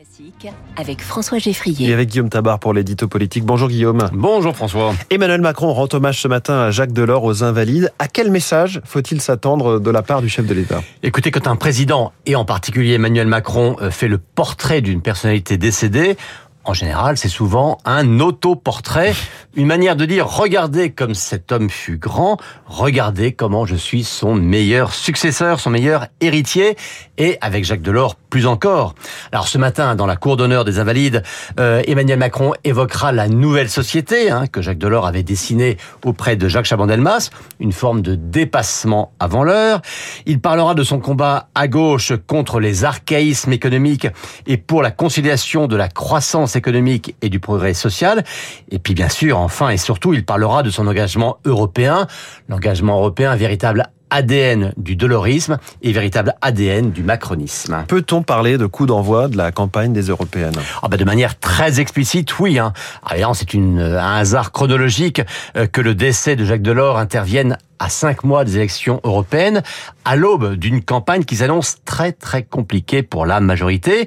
Classique avec François Geffrier. Et avec Guillaume Tabar pour l'édito politique. Bonjour Guillaume. Bonjour François. Emmanuel Macron rend hommage ce matin à Jacques Delors aux Invalides. À quel message faut-il s'attendre de la part du chef de l'État? Écoutez, quand un président, et en particulier Emmanuel Macron, euh, fait le portrait d'une personnalité décédée, en général, c'est souvent un autoportrait, une manière de dire regardez comme cet homme fut grand, regardez comment je suis son meilleur successeur, son meilleur héritier, et avec Jacques Delors plus encore. Alors ce matin, dans la cour d'honneur des Invalides, euh, Emmanuel Macron évoquera la nouvelle société hein, que Jacques Delors avait dessinée auprès de Jacques Chaban-Delmas, une forme de dépassement avant l'heure. Il parlera de son combat à gauche contre les archaïsmes économiques et pour la conciliation de la croissance économique et du progrès social. Et puis bien sûr, enfin et surtout, il parlera de son engagement européen, l'engagement européen véritable ADN du dolorisme et véritable ADN du macronisme. Peut-on parler de coup d'envoi de la campagne des européennes? Ah bah De manière très explicite, oui. Hein. Alors c'est une, un hasard chronologique euh, que le décès de Jacques Delors intervienne à cinq mois des élections européennes, à l'aube d'une campagne qui s'annonce très très compliquée pour la majorité.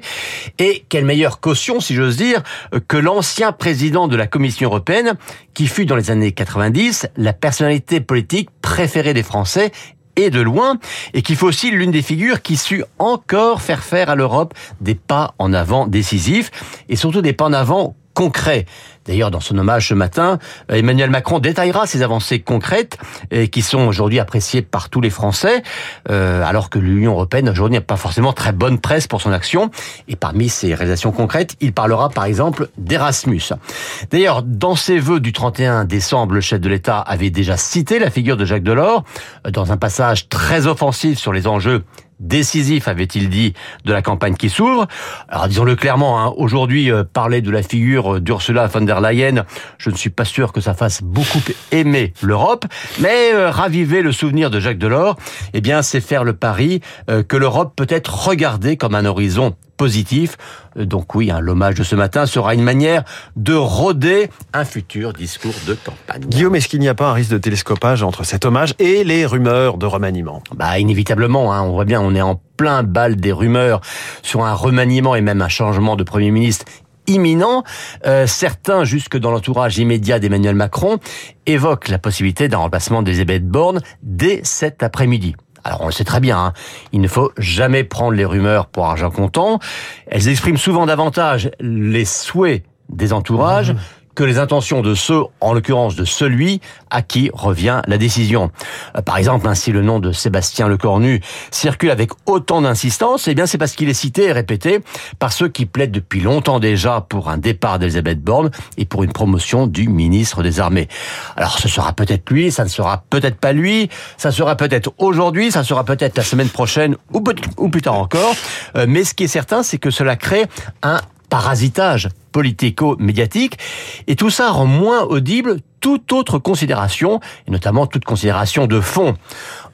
Et quelle meilleure caution, si j'ose dire, que l'ancien président de la Commission européenne, qui fut dans les années 90 la personnalité politique préférée des Français et de loin, et qui faut aussi l'une des figures qui sut encore faire faire à l'Europe des pas en avant décisifs, et surtout des pas en avant concret. D'ailleurs, dans son hommage ce matin, Emmanuel Macron détaillera ces avancées concrètes et qui sont aujourd'hui appréciées par tous les Français, euh, alors que l'Union européenne aujourd'hui n'a pas forcément très bonne presse pour son action. Et parmi ces réalisations concrètes, il parlera par exemple d'Erasmus. D'ailleurs, dans ses vœux du 31 décembre, le chef de l'État avait déjà cité la figure de Jacques Delors dans un passage très offensif sur les enjeux décisif, avait-il dit, de la campagne qui s'ouvre. Alors disons-le clairement, hein, aujourd'hui, euh, parler de la figure d'Ursula von der Leyen, je ne suis pas sûr que ça fasse beaucoup aimer l'Europe, mais euh, raviver le souvenir de Jacques Delors, eh bien, c'est faire le pari euh, que l'Europe peut être regardée comme un horizon positif. Euh, donc oui, hein, l'hommage de ce matin sera une manière de roder un futur discours de campagne. Guillaume, est-ce qu'il n'y a pas un risque de télescopage entre cet hommage et les rumeurs de remaniement? Bah inévitablement, hein, on voit bien, on est en plein bal des rumeurs sur un remaniement et même un changement de Premier ministre imminent. Euh, certains, jusque dans l'entourage immédiat d'Emmanuel Macron, évoquent la possibilité d'un remplacement d'Elisabeth Borne dès cet après-midi. Alors on le sait très bien, hein, il ne faut jamais prendre les rumeurs pour argent comptant. Elles expriment souvent davantage les souhaits des entourages mmh que les intentions de ceux, en l'occurrence de celui à qui revient la décision. Euh, par exemple, ainsi le nom de Sébastien Lecornu circule avec autant d'insistance, eh bien c'est parce qu'il est cité et répété par ceux qui plaident depuis longtemps déjà pour un départ d'Elisabeth Borne et pour une promotion du ministre des Armées. Alors ce sera peut-être lui, ça ne sera peut-être pas lui, ça sera peut-être aujourd'hui, ça sera peut-être la semaine prochaine ou, ou plus tard encore, euh, mais ce qui est certain, c'est que cela crée un parasitage politico-médiatique, et tout ça rend moins audible toute autre considération, et notamment toute considération de fond.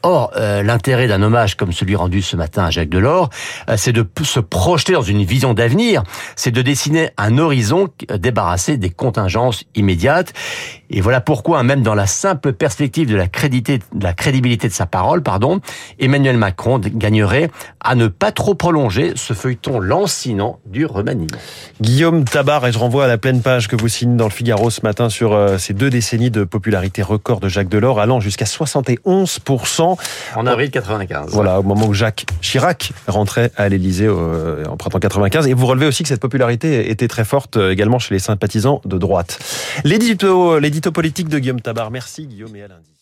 Or, euh, l'intérêt d'un hommage comme celui rendu ce matin à Jacques Delors, euh, c'est de se projeter dans une vision d'avenir, c'est de dessiner un horizon débarrassé des contingences immédiates. Et voilà pourquoi, même dans la simple perspective de la, crédité, de la crédibilité de sa parole, pardon, Emmanuel Macron gagnerait à ne pas trop prolonger ce feuilleton lancinant du remaniement. Guillaume Tabar, et je renvoie à la pleine page que vous signez dans le Figaro ce matin sur euh, ces deux décennies de popularité record de Jacques Delors, allant jusqu'à 71%. En avril 95. Voilà, au moment où Jacques Chirac rentrait à l'Élysée euh, en printemps 95. Et vous relevez aussi que cette popularité était très forte euh, également chez les sympathisants de droite. L'édito politique de Guillaume Tabar. Merci Guillaume et à lundi.